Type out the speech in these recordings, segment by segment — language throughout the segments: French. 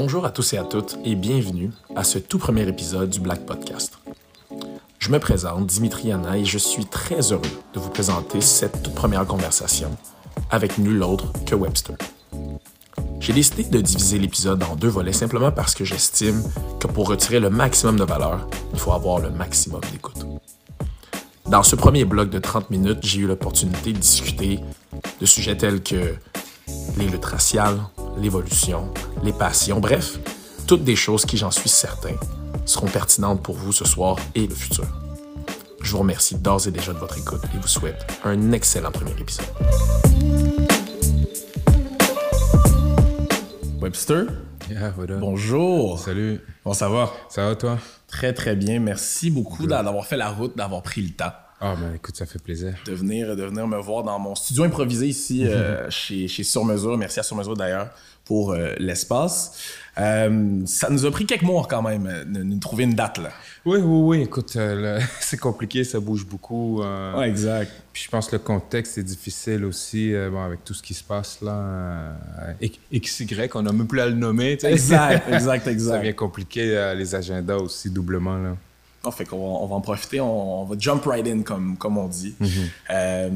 Bonjour à tous et à toutes et bienvenue à ce tout premier épisode du Black Podcast. Je me présente, Dimitri Yana, et je suis très heureux de vous présenter cette toute première conversation avec nul autre que Webster. J'ai décidé de diviser l'épisode en deux volets simplement parce que j'estime que pour retirer le maximum de valeur, il faut avoir le maximum d'écoute. Dans ce premier bloc de 30 minutes, j'ai eu l'opportunité de discuter de sujets tels que les luttes raciales, l'évolution, les passions, bref, toutes des choses qui, j'en suis certain, seront pertinentes pour vous ce soir et le futur. Je vous remercie d'ores et déjà de votre écoute et vous souhaite un excellent premier épisode. Webster, Yeah, what up? bonjour. Salut. Bon, ça va? Ça va toi? Très, très bien. Merci beaucoup d'avoir fait la route, d'avoir pris le temps Ah, ben écoute, ça fait plaisir. de venir, de venir me voir dans mon studio improvisé ici euh, chez, chez Sur Mesure. Merci à Sur Mesure d'ailleurs pour euh, l'espace. Euh, ça nous a pris quelques mois quand même de nous trouver une date là. Oui, oui, oui. Écoute, euh, c'est compliqué, ça bouge beaucoup. euh, exact. Puis je pense que le contexte est difficile aussi, bon, avec tout ce qui se passe là. XY, on n'a même plus à le nommer. Exact, exact, Ça exact. vient compliquer euh, les agendas aussi doublement. Là. Fait qu'on va, on va en profiter, on, on va jump right in comme, comme on dit. Euh,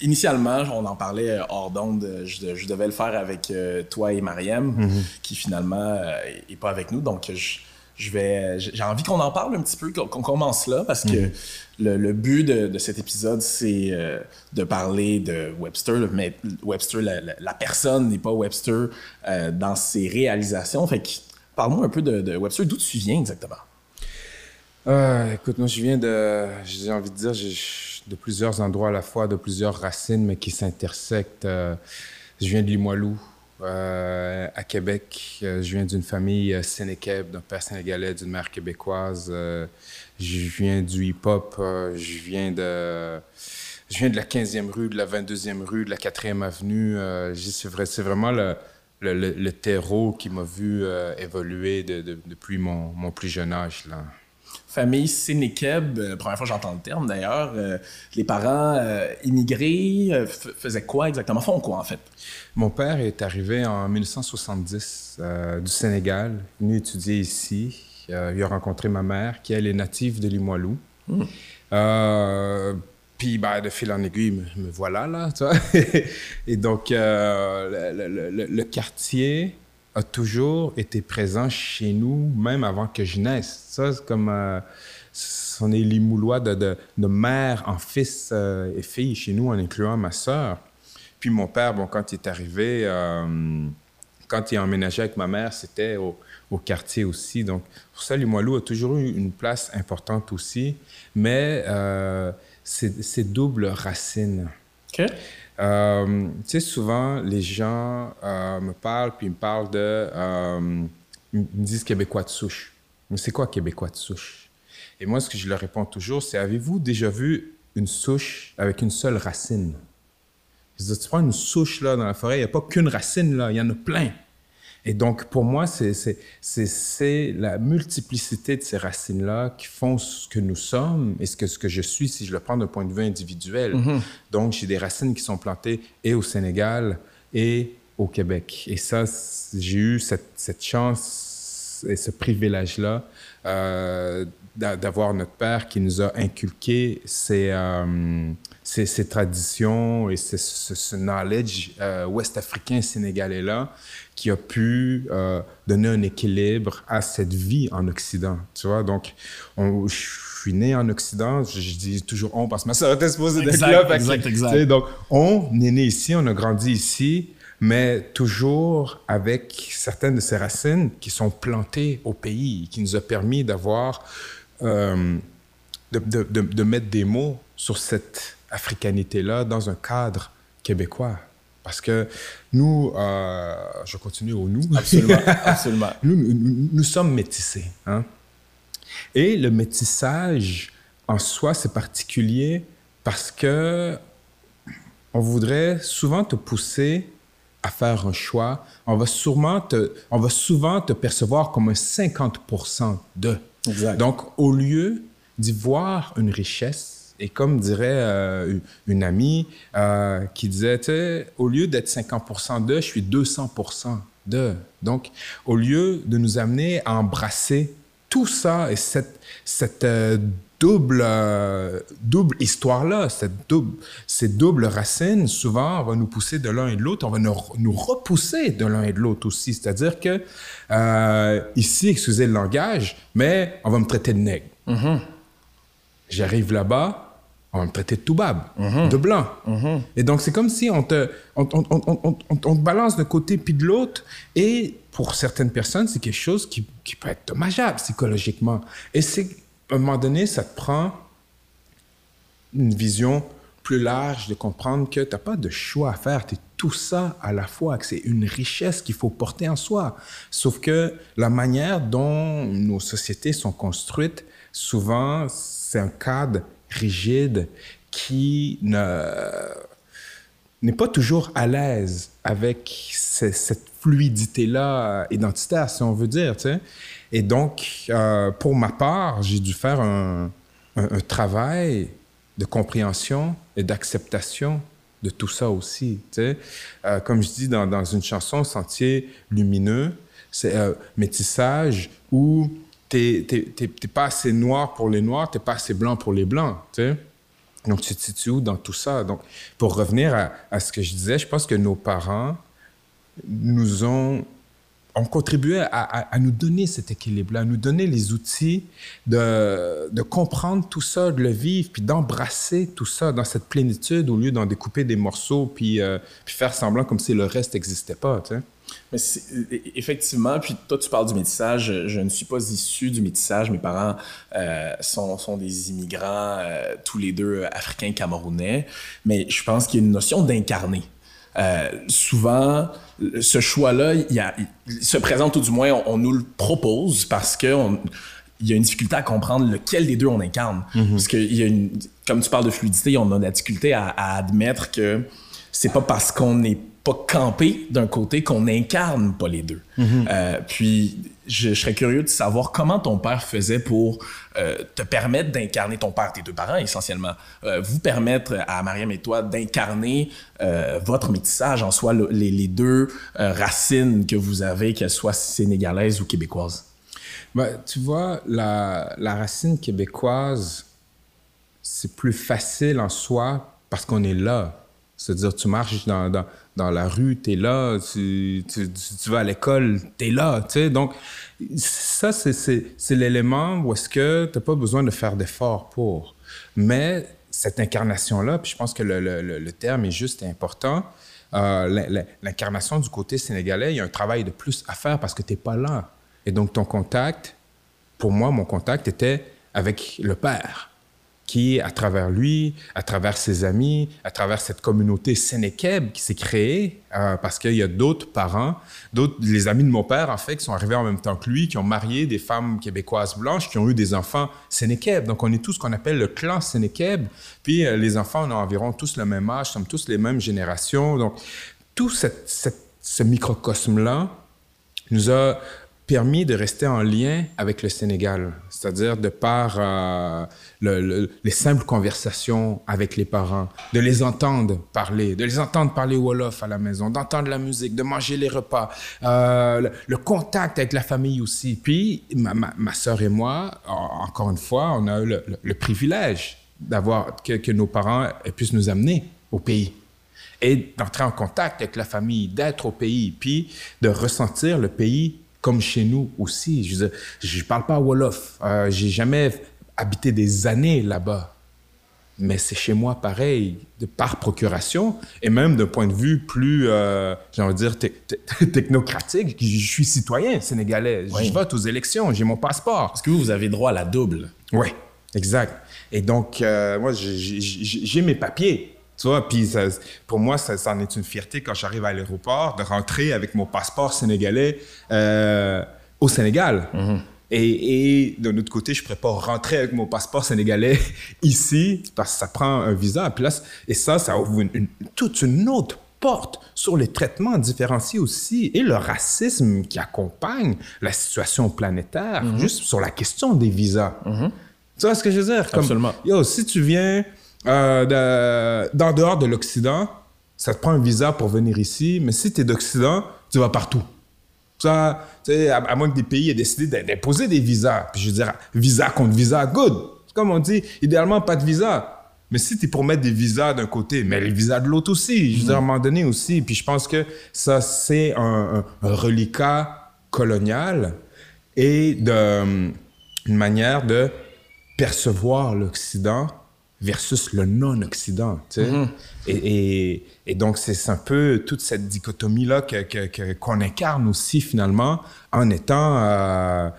initialement, on en parlait euh, hors d'onde, euh, je, je devais le faire avec euh, toi et Mariam, qui finalement euh, est pas avec nous. Donc, je, je vais, j'ai envie qu'on en parle un petit peu, qu'on commence là, parce que le, le but de, de cet épisode, c'est euh, de parler de Webster, mais Webster, la, la- la personne n'est pas Webster euh, dans ses réalisations. Fait que, parle-moi un peu de, de Webster, d'où tu viens exactement? Euh, écoute, moi, je viens de, j'ai envie de dire, de plusieurs endroits à la fois, de plusieurs racines, mais qui s'intersectent. Euh, je viens de Limoilou, euh, à Québec. Euh, je viens d'une famille euh, sénékeb, d'un père sénégalais, d'une mère québécoise. Je viens du hip-hop. je viens de... Je viens de la 15e rue, de la 22e rue, de la 4e avenue. C'est, vrai, c'est vraiment le, terreau qui m'a vu évoluer de- de- depuis mon, mon plus jeune âge. Là. Famille Sénékeb, euh, première fois que j'entends le terme d'ailleurs. Euh, les parents euh, immigrés faisaient quoi exactement? Font quoi en fait? Mon père est arrivé en 1970 euh, du Sénégal, venu étudier ici. Il a rencontré ma mère, qui elle est native de Limoilou. Euh, puis, ben, de fil en aiguille, me, me voilà là, tu vois. Et donc, le, le- le- le quartier a toujours été présent chez nous, même avant que je naisse. Ça, c'est comme... euh, on est Limoulois de, de, de mère en fils euh, et fille chez nous, en incluant ma sœur. Puis mon père, bon, quand il est arrivé, euh, quand il a emménagé avec ma mère, c'était au, quartier aussi. Donc, pour ça, Limoilou a toujours eu une place importante aussi, mais euh, c'est double racine. OK. Euh, tu sais, souvent, les gens euh, me parlent, puis ils me parlent de... euh, ils me disent québécois de souche. Mais c'est quoi québécois de souche? Et moi, ce que je leur réponds toujours, c'est avez-vous déjà vu une souche avec une seule racine? Je dis, tu prends une souche là dans la forêt, il n'y a pas qu'une racine là, il y en a plein. Et donc, pour moi, c'est- la multiplicité de ces racines-là qui font ce que nous sommes et ce que, ce que je suis si je le prends d'un point de vue individuel. Donc, j'ai des racines qui sont plantées et au Sénégal et au Québec. Et ça, j'ai eu cette, cette chance et ce privilège-là euh, d'a- d'avoir notre père qui nous a inculqué ces, euh, ces, ces traditions et ce, ce- ce knowledge euh, ouest-africain sénégalais-là qui a pu euh, donner un équilibre à cette vie en Occident. Tu vois, donc, on- je suis né en Occident, je, je dis toujours on parce que ma soeur était supposée d'être là. exact, exact. tu sais, donc, on est né ici, on a grandi ici, mais toujours avec certaines de ces racines qui sont plantées au pays, qui nous a permis d'avoir, euh, de, de- de- de mettre des mots sur cette africanité-là dans un cadre québécois. Parce que nous, euh, je continue au nous. Absolument, absolument. Nous, nous, sommes métissés. hein. Et le métissage, en soi, c'est particulier parce que on voudrait souvent te pousser à faire un choix. On va, sûrement te, on va souvent te percevoir comme un 50 de. Exact. Donc, au lieu d'y voir une richesse, et comme dirait euh, une amie euh, qui disait, au lieu d'être 50% de, je suis 200% de. Donc, au lieu de nous amener à embrasser tout ça et cette, cette euh, double, euh, double histoire-là, cette double, ces doubles racines, souvent, va nous pousser de l'un et de l'autre, on va nous, nous repousser de l'un et de l'autre aussi. C'est-à-dire que, euh, ici, excusez le langage, mais on va me traiter de nègre. J'arrive là-bas, on va me traiter de toubab, de blanc. Et donc, c'est comme si on te, on, on- on- on- on- on te balance d'un côté puis de l'autre. Et pour certaines personnes, c'est quelque chose qui, qui peut être dommageable psychologiquement. Et c'est, à un moment donné, ça te prend une vision plus large de comprendre que tu n'as pas de choix à faire. Tu es tout ça à la fois, que c'est une richesse qu'il faut porter en soi. Sauf que la manière dont nos sociétés sont construites, souvent, c'est un cadre rigide qui ne n'est pas toujours à l'aise avec ce- cette fluidité-là euh, identitaire, si on veut dire. Et donc, euh, pour ma part, j'ai dû faire un, travail de compréhension et d'acceptation de tout ça aussi. Euh, comme je dis dans, dans une chanson, Sentier lumineux, c'est euh, métissage où t'es pas assez noir pour les noirs, t'es pas assez blanc pour les blancs. tu sais. Donc, tu te situes où dans tout ça? Donc, pour revenir à, à ce que je disais, je pense que nos parents nous ont, ont contribué à, à- nous donner cet équilibre-là, à nous donner les outils de, de comprendre tout ça, de le vivre, puis d'embrasser tout ça dans cette plénitude au lieu d'en découper des morceaux, puis, euh, puis faire semblant comme si le reste n'existait pas. Tu sais. Mais effectivement, puis toi, tu parles du métissage. Je, je ne suis pas issu du métissage. Mes parents euh, sont, sont des immigrants, euh, tous les deux africains camerounais. Mais je pense qu'il y a une notion d'incarner. Euh, souvent, ce choix-là, il, se présente, ou du moins, on, on nous le propose parce que on- il y a une difficulté à comprendre lequel des deux on incarne. Parce que il y a une, comme tu parles de fluidité, on a de la difficulté à, à admettre que c'est pas parce qu'on n'est pas campé d'un côté qu'on incarne pas les deux. Euh, puis je, je serais curieux de savoir comment ton père faisait pour euh, te permettre d'incarner ton père, tes deux parents essentiellement, euh, vous permettre à Mariam et toi d'incarner votre métissage en soi, le- les, les deux racines que vous avez, qu'elles soient sénégalaises ou québécoises. Ben, tu vois, la, la racine québécoise, c'est plus facile en soi parce qu'on est là. C'est-à-dire, tu marches dans, dans, dans la rue, tu es là, tu, vas à l'école, tu es là. Tu sais? Donc, ça, c'est- l'élément où est-ce que tu n'as pas besoin de faire d'efforts pour. Mais cette incarnation-là, puis je pense que le, terme est juste et important, euh, l'in- l'in- l'incarnation du côté sénégalais, il y a un travail de plus à faire parce que tu n'es pas là. Et donc, ton contact, pour moi, mon contact était avec le Père, qui, à travers lui, à travers ses amis, à travers cette communauté sénékeb qui s'est créée, euh, parce qu'il y a d'autres parents, d'autres, les amis de mon père, en fait, qui sont arrivés en même temps que lui, qui ont marié des femmes québécoises blanches, qui ont eu des enfants sénékeb. Donc, on est tous ce qu'on appelle le clan sénékeb. Puis, euh, les enfants, on a environ tous le même âge, sommes tous les mêmes générations. Donc, tout ce microcosme-là nous a permis de rester en lien avec le Sénégal, c'est-à-dire de par euh, le- le- les simples conversations avec les parents, de les entendre parler, de les entendre parler Wolof à la maison, d'entendre la musique, de manger les repas, euh, le, contact avec la famille aussi. Puis ma, ma, sœur et moi, en- encore une fois, on a eu le privilège d'avoir que, que nos parents puissent nous amener au pays et d'entrer en contact avec la famille, d'être au pays, puis de ressentir le pays comme chez nous aussi. Je je parle pas Wolof. Euh, j'ai jamais habité des années là-bas. Mais c'est chez moi pareil, de par procuration, et même d'un point de vue plus, euh, j'ai envie de dire, te- te- technocratique. Je suis citoyen sénégalais. Oui. Je vote aux élections, j'ai mon passeport. Parce que vous, vous avez droit à la double. Oui, exact. Et donc, euh, moi, j'ai mes papiers. Tu vois, puis pour moi, ça, ça en est une fierté quand j'arrive à l'aéroport de rentrer avec mon passeport sénégalais euh, au Sénégal. Et, et de l'autre côté, je ne pourrais pas rentrer avec mon passeport sénégalais ici parce que ça prend un visa. Puis là, et ça, ça ouvre une- une- toute une autre porte sur les traitements différenciés aussi et le racisme qui accompagne la situation planétaire, juste sur la question des visas. Tu vois ce que je veux dire? Comme, Absolument. Yo, si tu viens euh, de- d'en dehors de l'Occident, ça te prend un visa pour venir ici, mais si tu es d'Occident, tu vas partout. Ça, à, moins que des pays aient décidé d'imposer des visas. Puis je veux dire, visa contre visa, good. Comme on dit, idéalement, pas de visa. Mais si tu es pour mettre des visas d'un côté, mais les visas de l'autre aussi, je veux dire, à un moment donné aussi. Puis je pense que ça, c'est un, reliquat colonial et de, une manière de percevoir l'Occident versus le non-Occident. Tu sais? Mm-hmm. et, et, donc, c'est un peu toute cette dichotomie-là qu'on que, qu'on incarne aussi, finalement, en étant euh,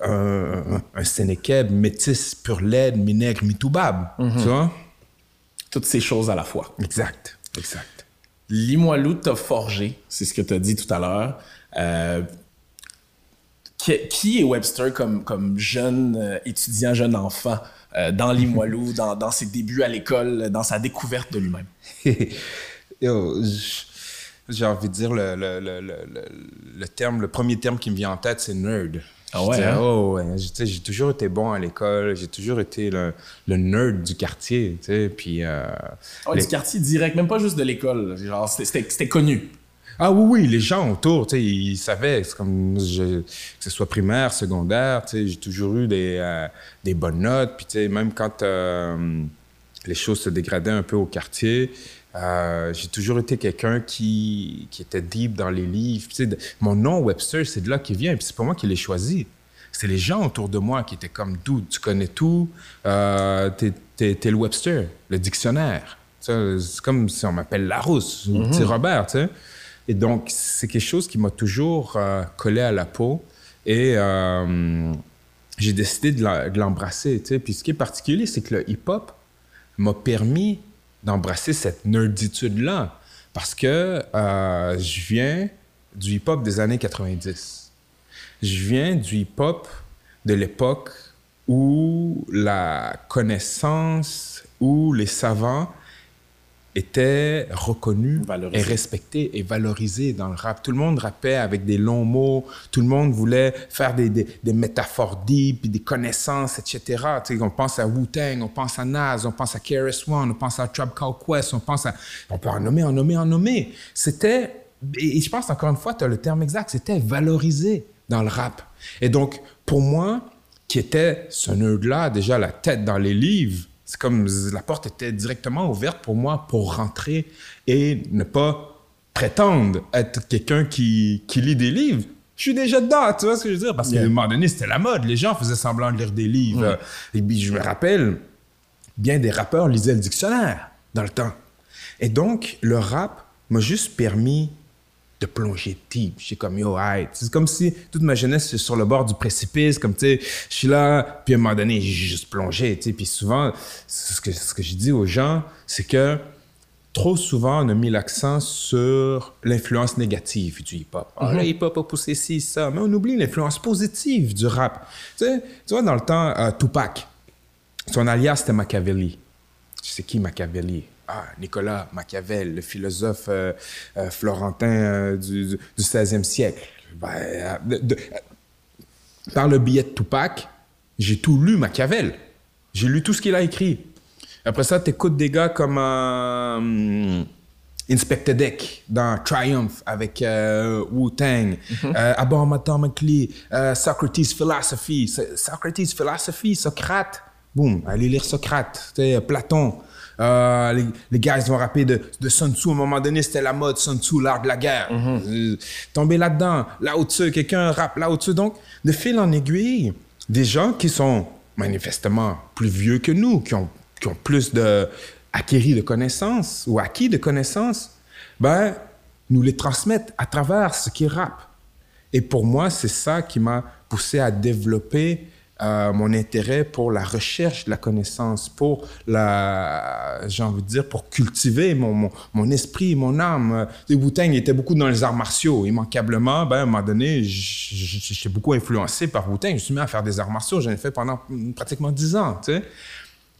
un, un, Sénékeb métis, pur laide, minègre, mitoubab. Mm-hmm. Tu vois? Toutes ces choses à la fois. Exact, exact. Limoilou t'a forgé, c'est ce que tu as dit tout à l'heure. Euh, qui, est Webster comme, comme jeune euh, étudiant, jeune enfant euh, dans Limoilou, dans, dans, ses débuts à l'école, dans sa découverte de lui-même? J'ai envie de dire le, le, le, le, terme, le premier terme qui me vient en tête, c'est nerd. Ah ouais? Hein? Oh, ouais. J'ai toujours été bon à l'école, j'ai toujours été le, nerd du quartier, puis... Euh, ah Du quartier direct, même pas juste de l'école, c'était connu. Ah oui, oui, les gens autour, tu sais, ils savaient, comme que ce soit primaire, secondaire, tu sais, j'ai toujours eu des, euh, des bonnes notes, puis tu sais, même quand euh, les choses se dégradaient un peu au quartier, euh, j'ai toujours été quelqu'un qui, qui, était deep dans les livres. Tu sais, mon nom Webster, c'est de là qu'il vient, puis c'est pas moi qui l'ai choisi. C'est les gens autour de moi qui étaient comme, d'où tu connais tout, t'es, es, le Webster, le dictionnaire. C'est comme si on m'appelle Larousse ou petit mm-hmm. Robert, tu sais. Et donc, c'est quelque chose qui m'a toujours euh, collé à la peau. Et euh, j'ai décidé de l'embrasser. Puis ce qui est particulier, c'est que le hip-hop m'a permis d'embrasser cette nerditude-là. Parce que euh, je viens du hip-hop des années 90. Je viens du hip-hop de l'époque où la connaissance, où les savants était reconnu et respecté et valorisé dans le rap. Tout le monde rappait avec des longs mots, tout le monde voulait faire des, des, métaphores deep, des connaissances, etc. Tu sais, on pense à Wu-Tang, on pense à Nas, on pense à KRS-One, on pense à Tribe Called Quest, on pense à... On peut en nommer, en nommer, en nommer. C'était... Et je pense, encore une fois, tu as le terme exact, c'était valorisé dans le rap. Et donc, pour moi, qui était ce nerd-là, déjà la tête dans les livres, c'est comme la porte était directement ouverte pour moi pour rentrer et ne pas prétendre être quelqu'un qui, qui lit des livres. Je suis déjà dedans, tu vois ce que je veux dire? Parce qu'à un moment donné, c'était la mode. Les gens faisaient semblant de lire des livres. Et puis, je me rappelle, bien des rappeurs lisaient le dictionnaire dans le temps. Et donc, le rap m'a juste permis de plonger deep. Je suis comme, yo, C'est comme si toute ma jeunesse, c'est sur le bord du précipice, comme, tu sais, je suis là, puis à un moment donné, j'ai juste plongé, tu sais. Puis souvent, ce que, ce que je dis aux gens, c'est que trop souvent, on a mis l'accent sur l'influence négative du hip-hop. Ah, le mhm. hip-hop a poussé ci, ça. Mais on oublie l'influence positive du rap. Tu sais, tu vois, dans le temps, euh, Tupac, son alias, c'était Machiavelli. Tu sais qui Machiavelli? Ah, Nicolas Machiavel, le philosophe euh, euh, florentin euh, du, du, 16e siècle. Ben, par le billet de Tupac, j'ai tout lu Machiavel. J'ai lu tout ce qu'il a écrit. Après ça, tu écoutes des gars comme Inspector Deck dans Triumph avec Wu-Tang, mm -hmm. Socrates Philosophy. Socrates Philosophy, Socrate. Boum, allez lire Socrate, Platon. Euh, les, gars, ils vont rapper de, Sun Tzu. À un moment donné, c'était la mode Sun Tzu, l'art de la guerre. Mm tomber là-dedans, là-dessus, quelqu'un rappe là-dessus. Donc, de fil en aiguille, des gens qui sont manifestement plus vieux que nous, qui ont, plus de de connaissances ou acquis de connaissances, ben, nous les transmettent à travers ce qu'ils rappent. Et pour moi, c'est ça qui m'a poussé à développer euh, mon intérêt pour la recherche de la connaissance, pour la, j'ai envie de dire, pour cultiver mon, mon, esprit, mon âme. Les Wu-Tang était beaucoup dans les arts martiaux. Immanquablement, ben, à un moment donné, j'étais beaucoup influencé par Wu-Tang. Je me suis mis à faire des arts martiaux. J'en ai fait pendant pratiquement dix ans, tu sais.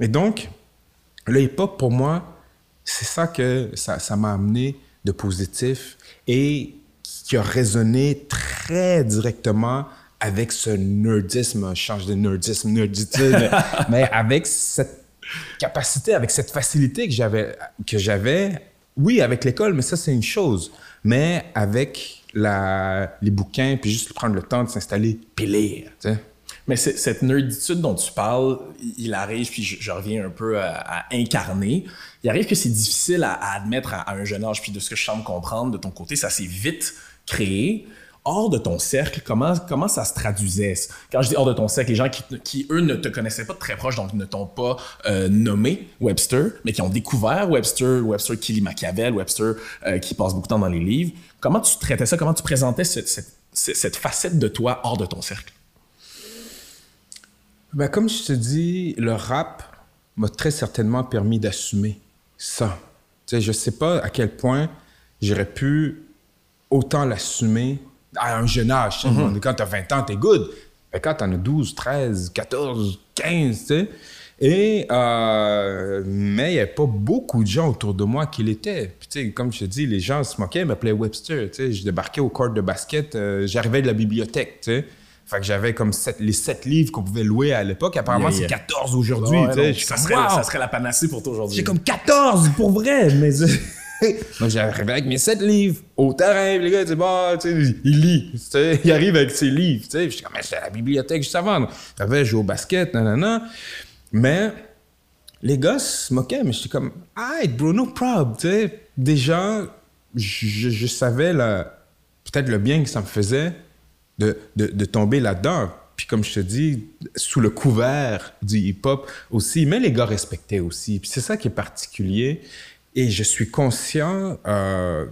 Et donc, le hip-hop, pour moi, c'est ça que ça, ça m'a amené de positif et qui a résonné très directement avec ce nerdisme, change de nerdisme, nerditude, mais avec cette capacité, avec cette facilité que j'avais, que j'avais, oui, avec l'école, mais ça c'est une chose, mais avec la, les bouquins, puis juste prendre le temps de s'installer, puis lire, tu sais. Mais cette nerditude dont tu parles, il arrive, puis je, reviens un peu à, incarner, il arrive que c'est difficile à, admettre à, un jeune âge, puis de ce que je semble comprendre de ton côté, ça s'est vite créé. Hors de ton cercle, comment, comment ça se traduisait? Quand je dis hors de ton cercle, les gens qui, qui eux, ne te connaissaient pas de très proche, donc ne t'ont pas euh, nommé Webster, mais qui ont découvert Webster, Webster qui lit Machiavel, Webster euh, qui passe beaucoup de temps dans les livres, comment tu traitais ça? Comment tu présentais cette, cette, cette facette de toi hors de ton cercle? Ben, comme je te dis, le rap m'a très certainement permis d'assumer ça. Sais, je sais pas à quel point j'aurais pu autant l'assumer à un jeune âge. Mm-hmm. Quand tu as 20 ans, tu es good. Mais quand tu en as 12, 13, 14, 15, tu sais. Et, euh, mais il n'y avait pas beaucoup de gens autour de moi qui l'étaient. Puis, tu sais, comme je te dis, les gens se moquaient, ils m'appelaient Webster. Tu sais, je débarquais au court de basket, euh, j'arrivais de la bibliothèque, tu sais. Fait que j'avais comme les sept livres qu'on pouvait louer à l'époque. Apparemment, c'est 14 aujourd'hui. ça, serait, ça serait la panacée pour toi aujourd'hui. J'ai comme 14 pour vrai. Mais Moi, j'arrivais avec mes sept livres au terrain. Les gars, sais, tu sais, il lit. Tu sais, il arrive avec ses livres. Je suis comme, c'est à la bibliothèque juste avant. J'avais joué au basket, nanana. Mais les gars se moquaient, mais j'étais comme, hey, bro, no problem. Tu sais, déjà, je, je savais peut-être le bien que ça me faisait de, de, de tomber là-dedans. Puis comme je te dis, sous le couvert du hip-hop aussi, mais les gars respectaient aussi. Puis c'est ça qui est particulier. Et je suis conscient, euh,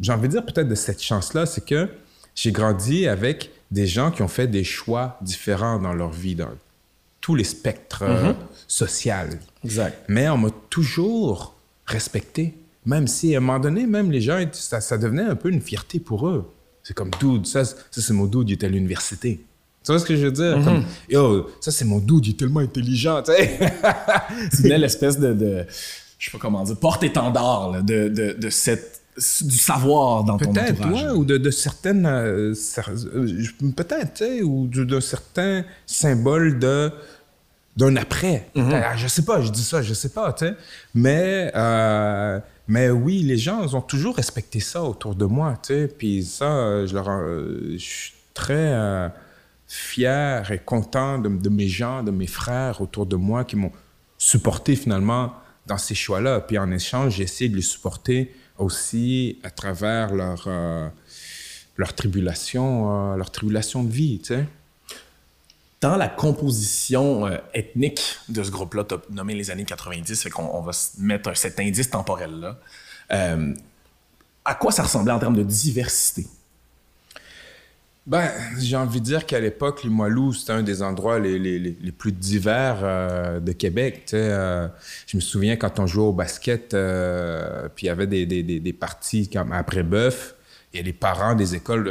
j'ai envie de dire peut-être de cette chance-là, c'est que j'ai grandi avec des gens qui ont fait des choix différents dans leur vie, dans tous les spectres euh, mm-hmm. sociaux. Exact. Mais on m'a toujours respecté. Même si à un moment donné, même les gens, ça, ça devenait un peu une fierté pour eux. C'est comme, dude, ça, ça c'est mon dude, il est à l'université. Tu vois ce que je veux dire? comme, mhm. Yo, ça c'est mon dude, il est tellement intelligent, tu sais. l'espèce de, de, je sais pas comment dire, porte-étendard de, de, de cette du savoir dans ton entourage. Peut-être, ou de, de certaines... Euh, euh, peut-être, tu sais, ou d'un certain symbole de d'un après. Mhm. Je sais pas, je dis ça, je sais pas, tu sais. Mais... Euh, mais oui, les gens ont toujours respecté ça autour de moi, tu sais. Puis ça, je, leur, je suis très euh, fier et content de, mes gens, de mes frères autour de moi qui m'ont supporté finalement dans ces choix-là. Puis en échange, j'ai essayé de les supporter aussi à travers leur, euh, leur tribulation, euh, leur tribulation de vie, tu dans la composition euh, ethnique de ce groupe-là, nommé les années 90, fait qu'on on va mettre cet indice temporel-là. Euh, à quoi ça ressemblait en termes de diversité? Ben, j'ai envie de dire qu'à l'époque, Limoilou, c'était un des endroits les, les, les plus divers euh, de Québec. je me souviens quand on jouait au basket, puis il y avait des, des, des parties comme après Bœuf, il y a des parents des écoles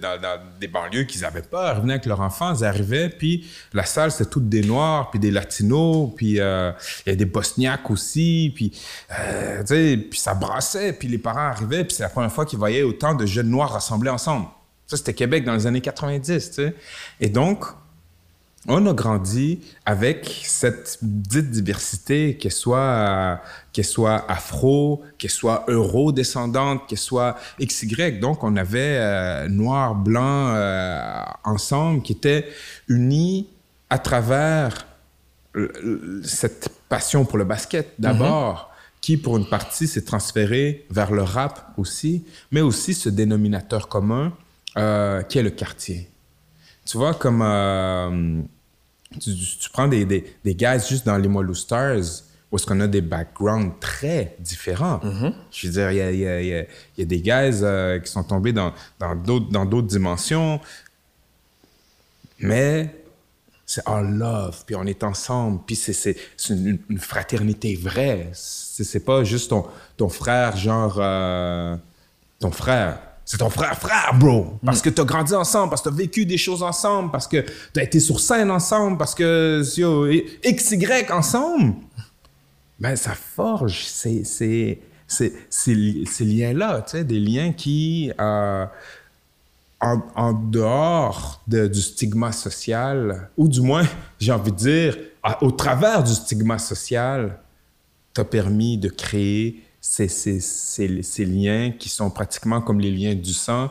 dans, des banlieues qui n'avaient pas, ils revenaient avec leurs enfants, ils arrivaient, puis la salle, c'était toutes des Noirs, puis des Latinos, puis euh, il y a des Bosniaques aussi, puis, euh, puis ça brassait, puis les parents arrivaient, puis c'est la première fois qu'ils voyaient autant de jeunes Noirs rassemblés ensemble. Ça, c'était Québec dans les années 90, tu sais. Et donc, on a grandi avec cette dite diversité, qu'elle soit, soit afro, qu'elle soit euro-descendante, qu'elle soit XY. Donc, on avait euh, noir, blanc euh, ensemble qui étaient unis à travers cette passion pour le basket d'abord, mm-hmm. qui pour une partie s'est transférée vers le rap aussi, mais aussi ce dénominateur commun euh, qui est le quartier? Tu vois, comme tu, prends des, des, des, guys juste dans les Mollo Stars, où est-ce qu'on a des backgrounds très différents. Mm-hmm. Je veux dire, il y a, y, a, y a, des guys euh, qui sont tombés dans, d'autres, dans d'autres dimensions, mais c'est all love, puis on est ensemble, puis c'est, c'est, une, fraternité vraie. C'est, c'est pas juste ton, ton frère, genre euh, ton frère c'est ton frère, frère, bro. Parce que que t'as grandi ensemble, parce que t'as vécu des choses ensemble, parce que t'as été sur scène ensemble, parce que yo, X, Y ensemble. Ben, ça forge ces, ces, ces, ces liens-là, tu sais, des liens qui, euh, en, en, dehors de, du stigma social, ou du moins, j'ai envie de dire, au travers du stigma social, t'as permis de créer ces, ces, ces, liens qui sont pratiquement comme les liens du sang,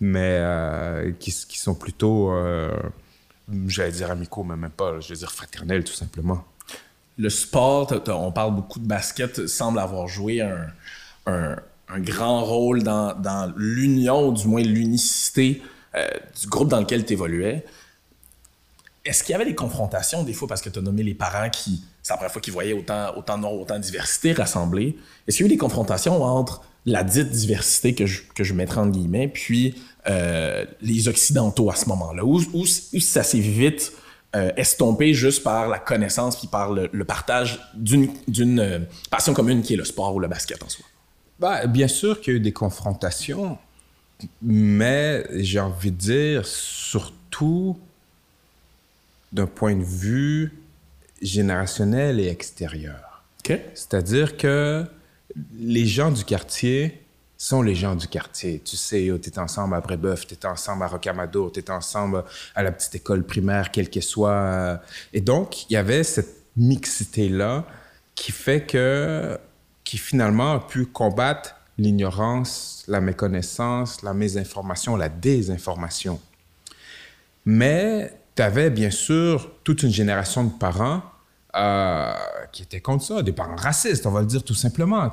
mais euh, qui, sont plutôt, euh, j'allais dire amicaux, mais même pas, je veux dire fraternels tout simplement. Le sport, on parle beaucoup de basket, semble avoir joué un, un, un grand rôle dans, dans l'union, ou du moins l'unicité euh, du groupe dans lequel tu évoluais. Est-ce qu'il y avait des confrontations des fois parce que tu as nommé les parents qui, c'est la première fois qu'ils voyaient autant, autant de autant de diversité rassemblée. Est-ce qu'il y a eu des confrontations entre la dite diversité que je, que je mettrais en guillemets, puis euh, les Occidentaux à ce moment-là, où, où, ça s'est vite euh, estompé juste par la connaissance puis par le, partage d'une euh, passion commune qui est le sport ou le basket en soi? Bah, bien sûr qu'il y a eu des confrontations, mais j'ai envie de dire surtout d'un point de vue générationnel et extérieur. C'est-à-dire que les gens du quartier sont les gens du quartier. Tu sais, tu es ensemble à Brébeuf, tu es ensemble à Rocamadour, tu es ensemble à la petite école primaire, quelle qu'elle soit. Et donc, il y avait cette mixité-là qui fait que, qui finalement a pu combattre l'ignorance, la méconnaissance, la mésinformation, la désinformation. Mais tu avais bien sûr toute une génération de parents euh, qui étaient contre ça, des parents racistes, on va le dire tout simplement,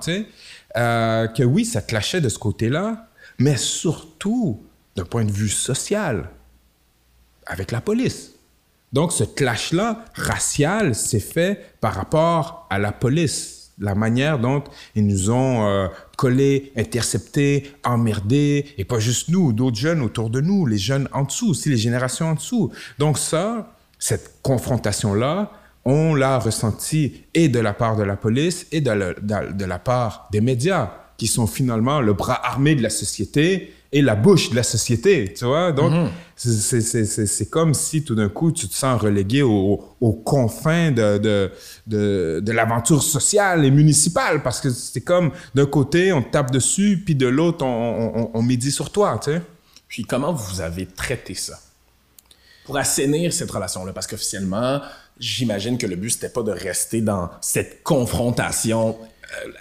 euh, que oui, ça clashait de ce côté-là, mais surtout d'un point de vue social, avec la police. Donc ce clash-là, racial, s'est fait par rapport à la police la manière dont ils nous ont euh, collés, interceptés, emmerdés, et pas juste nous, d'autres jeunes autour de nous, les jeunes en dessous, aussi les générations en dessous. Donc ça, cette confrontation-là, on l'a ressenti et de la part de la police et de la part des médias, qui sont finalement le bras armé de la société et la bouche de la société, tu vois? Donc, mhm. c'est comme si tout d'un coup, tu te sens relégué aux confins de, de, de, de l'aventure sociale et municipale, parce que c'est comme, d'un côté, on te tape dessus, puis de l'autre, on, on, on, médit sur toi, tu sais? Puis comment vous avez traité ça? Pour assainir cette relation-là, parce qu'officiellement, j'imagine que le but, c'était pas de rester dans cette confrontation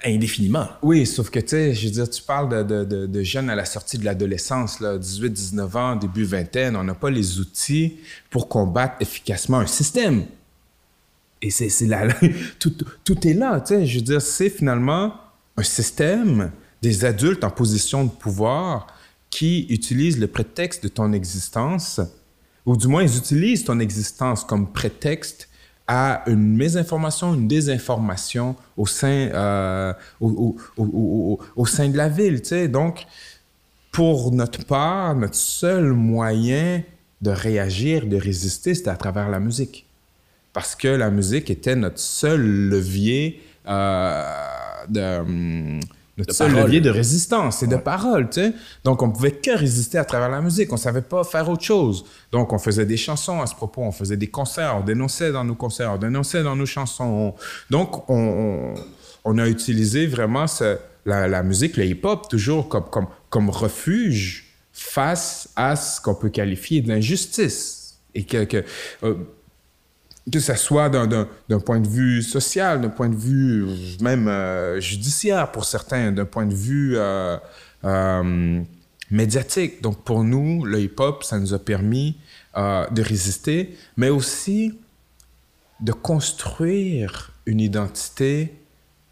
indéfiniment. Oui, sauf que, tu sais, je veux dire, tu parles de, jeunes à la sortie de l'adolescence, 18-19 ans, début vingtaine, on n'a pas les outils pour combattre efficacement un système. Et c'est là, tout, tout, est là, tu sais, je veux dire, c'est finalement un système des adultes en position de pouvoir qui utilisent le prétexte de ton existence, ou du moins ils utilisent ton existence comme prétexte à une mésinformation, une désinformation au sein, euh, au, au, au, sein de la ville. Tu sais. Donc, pour notre part, notre seul moyen de réagir, de résister, c'était à travers la musique. Parce que la musique était notre seul levier euh, de... Hum, notre seul levier de résistance et de parole, tu sais. Donc, on pouvait que résister à travers la musique. On savait pas faire autre chose. Donc, on faisait des chansons à ce propos. On faisait des concerts. On dénonçait dans nos concerts. On dénonçait dans nos chansons. Donc, on, on, a utilisé vraiment ce, la, la, musique, le hip-hop, toujours comme, comme, comme refuge face à ce qu'on peut qualifier d'injustice. Et que, que euh, que ce soit d'un point de vue social, d'un point de vue même euh, judiciaire pour certains, d'un point de vue euh, euh, médiatique. Donc pour nous, le hip-hop, ça nous a permis de résister, mais aussi de construire une identité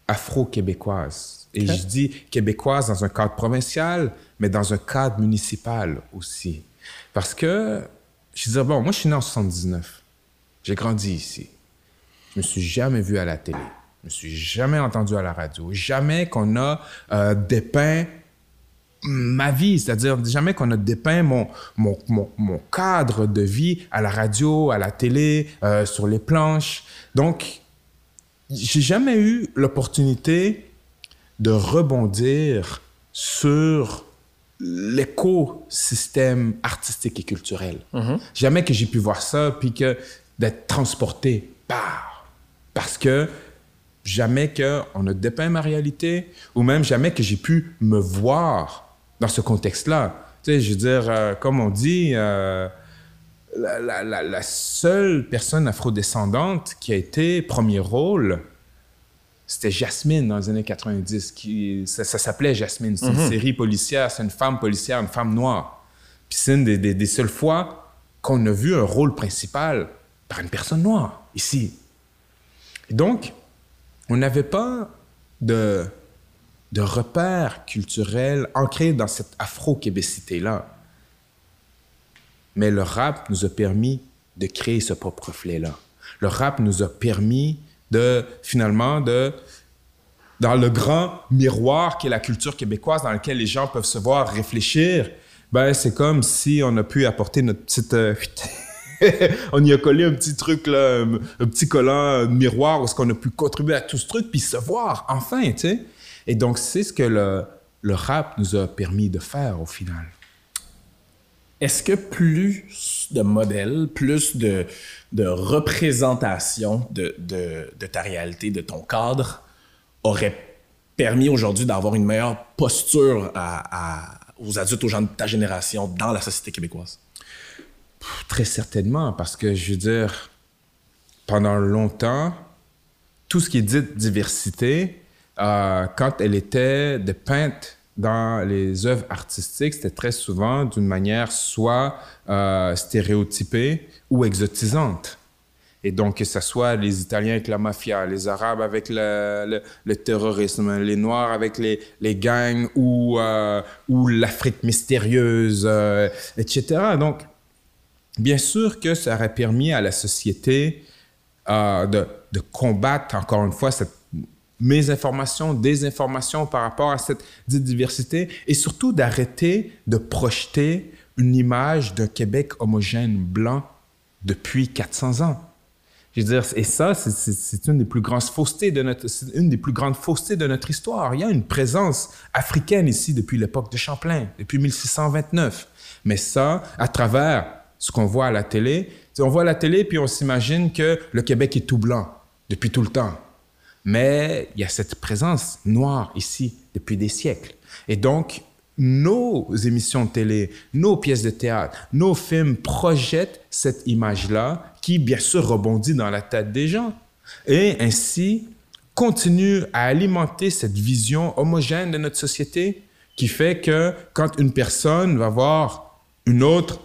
afro-québécoise. Et je dis québécoise dans un cadre provincial, mais dans un cadre municipal aussi. Parce que, je disais, bon, moi je suis né en 79. J'ai grandi ici. Je me suis jamais vu à la télé. Je me suis jamais entendu à la radio. Jamais qu'on a euh, dépeint ma vie, c'est-à-dire jamais qu'on a dépeint mon, mon, mon, cadre de vie à la radio, à la télé, euh, sur les planches. Donc, j'ai jamais eu l'opportunité de rebondir sur l'écosystème artistique et culturel. Mm-hmm. Jamais que j'ai pu voir ça, puis que d'être transporté par. Parce que jamais qu'on a dépeint ma réalité, ou même jamais que j'ai pu me voir dans ce contexte-là. Tu sais, je veux dire, euh, comme on dit, euh, la, la, la, seule personne afrodescendante qui a été premier rôle, c'était Jasmine dans les années 90. Qui, ça, s'appelait Jasmine. C'est une mhm. série policière, c'est une femme policière, une femme noire. Puis c'est une des, des, des seules fois qu'on a vu un rôle principal par une personne noire, ici. Donc, on n'avait pas de, de repères culturels ancrés dans cette afro-québécité-là. Mais le rap nous a permis de créer ce propre reflet-là. Le rap nous a permis de, finalement, de, dans le grand miroir qui est la culture québécoise, dans lequel les gens peuvent se voir réfléchir, ben, c'est comme si on a pu apporter notre petite... euh, on y a collé un petit truc, un, petit collant un miroir où est-ce qu'on a pu contribuer à tout ce truc, puis se voir, enfin, tu sais. Et donc, c'est ce que le, rap nous a permis de faire au final. Est-ce que plus de modèles, plus de, de représentation de, de, de ta réalité, de ton cadre, aurait permis aujourd'hui d'avoir une meilleure posture aux adultes, aux gens de ta génération dans la société québécoise? Très certainement, parce que je veux dire, pendant longtemps, tout ce qui est dit diversité, euh, quand elle était dépeinte dans les œuvres artistiques, c'était très souvent d'une manière soit euh, stéréotypée ou exotisante. Et donc, que ce soit les Italiens avec la mafia, les Arabes avec le, terrorisme, les Noirs avec les, gangs ou, euh, ou l'Afrique mystérieuse, etc. Donc, bien sûr que ça aurait permis à la société euh, de, combattre, encore une fois, cette mésinformation, désinformation par rapport à cette diversité et surtout d'arrêter de projeter une image d'un Québec homogène blanc depuis 400 ans. Je veux dire, et ça, c'est- une des plus grandes faussetés de notre, une des plus grandes faussetés de notre histoire. Il y a une présence africaine ici depuis l'époque de Champlain, depuis 1629. Mais ça, à travers ce qu'on voit à la télé, on voit à la télé puis on s'imagine que le Québec est tout blanc depuis tout le temps. Mais il y a cette présence noire ici depuis des siècles. Et donc, nos émissions de télé, nos pièces de théâtre, nos films projettent cette image-là qui, bien sûr, rebondit dans la tête des gens. Et ainsi, continue à alimenter cette vision homogène de notre société qui fait que quand une personne va voir une autre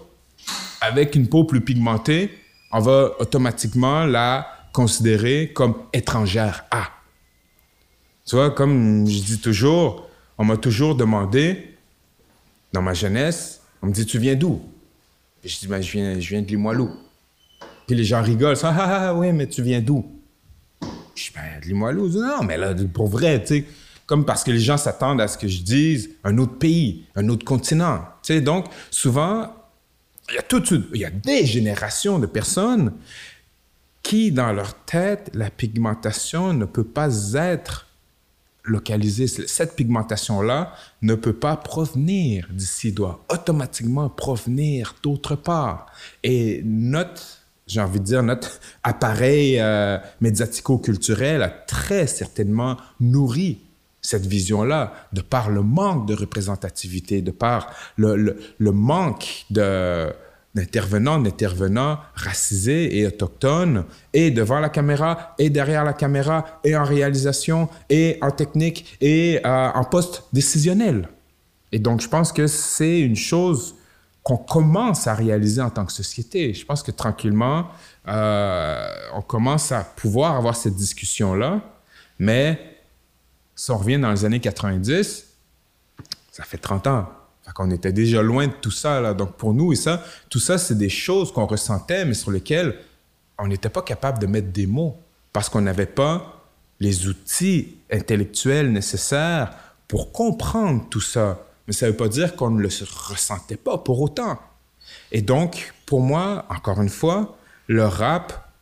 avec une peau plus pigmentée, on va automatiquement la considérer comme étrangère à. Tu vois, comme je dis toujours, on m'a toujours demandé, dans ma jeunesse, on me dit, tu viens d'où? Je dis, ben, je viens, je viens de Limoilou. Puis les gens rigolent, ah, ah, ah, oui, mais tu viens d'où? Je dis, ben, de Limoilou. Non, mais là, pour vrai, tu sais, comme parce que les gens s'attendent à ce que je dise un autre pays, un autre continent. Tu sais, donc, souvent, il y a toute une- il y a des générations de personnes qui, dans leur tête, la pigmentation ne peut pas être localisée. Cette pigmentation-là ne peut pas provenir d'ici, doit automatiquement provenir d'autre part. Et notre, j'ai envie de dire, notre appareil euh, médiatico-culturel a très certainement nourri cette vision-là, de par le manque de représentativité, de par le, manque d'intervenants, d'intervenants racisés et autochtones, et devant la caméra, et derrière la caméra, et en réalisation, et en technique, et euh, en poste décisionnel. Et donc, je pense que c'est une chose qu'on commence à réaliser en tant que société. Je pense que tranquillement, euh, on commence à pouvoir avoir cette discussion-là, mais si on revient dans les années 90, ça fait 30 ans. Fait qu'on était déjà loin de tout ça. Là. Donc pour nous, et ça, tout ça, c'est des choses qu'on ressentait, mais sur lesquelles on n'était pas capable de mettre des mots parce qu'on n'avait pas les outils intellectuels nécessaires pour comprendre tout ça. Mais ça ne veut pas dire qu'on ne le ressentait pas pour autant. Et donc, pour moi, encore une fois, le rap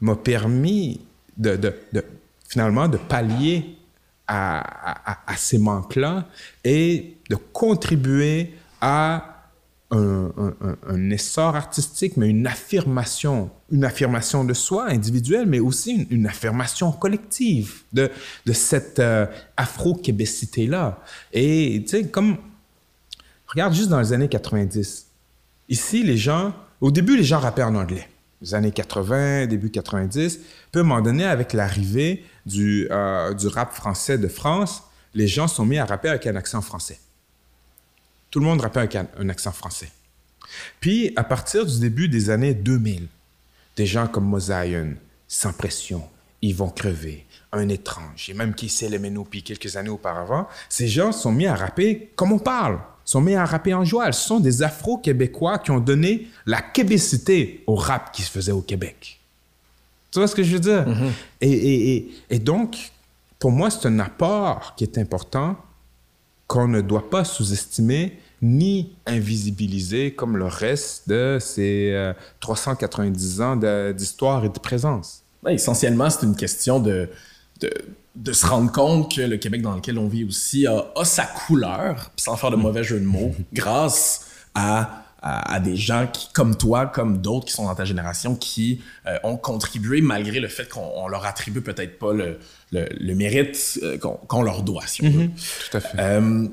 m'a permis de, finalement de pallier à, ces manques-là et de contribuer à un, essor artistique, mais une affirmation, une affirmation de soi individuelle, mais aussi une, affirmation collective de, de cette euh, afro-québécité-là. Et tu sais, comme, regarde juste dans les années 90, ici, les gens, au début, les gens rappaient en anglais. Les années 80, début 90. Puis à un moment donné, avec l'arrivée du, euh, du rap français de France, les gens sont mis à rapper avec un accent français. Tout le monde rappait avec un, accent français. Puis, à partir du début des années 2000, des gens comme Mosaïen, Sans Pression, Ils vont crever, Un étrange, et même qui s'est les quelques années auparavant, ces gens sont mis à rapper comme on parle, sont mis à rapper en joie. Ce sont des Afro-Québécois qui ont donné la québécité au rap qui se faisait au Québec. Tu vois ce que je veux dire? Mm-hmm. et, et, et donc, pour moi, c'est un apport qui est important qu'on ne doit pas sous-estimer ni invisibiliser comme le reste de ces 390 euh, ans d'histoire et de présence. essentiellement, c'est une question de, de, de, se rendre compte que le Québec dans lequel on vit aussi a, a sa couleur, sans faire de mauvais jeu de mots, grâce à à, des gens qui, comme toi, comme d'autres qui sont dans ta génération, qui euh, ont contribué malgré le fait qu'on leur attribue peut-être pas le, le, mérite euh, qu'on leur doit, si on mm-hmm. Tout à fait. Euh,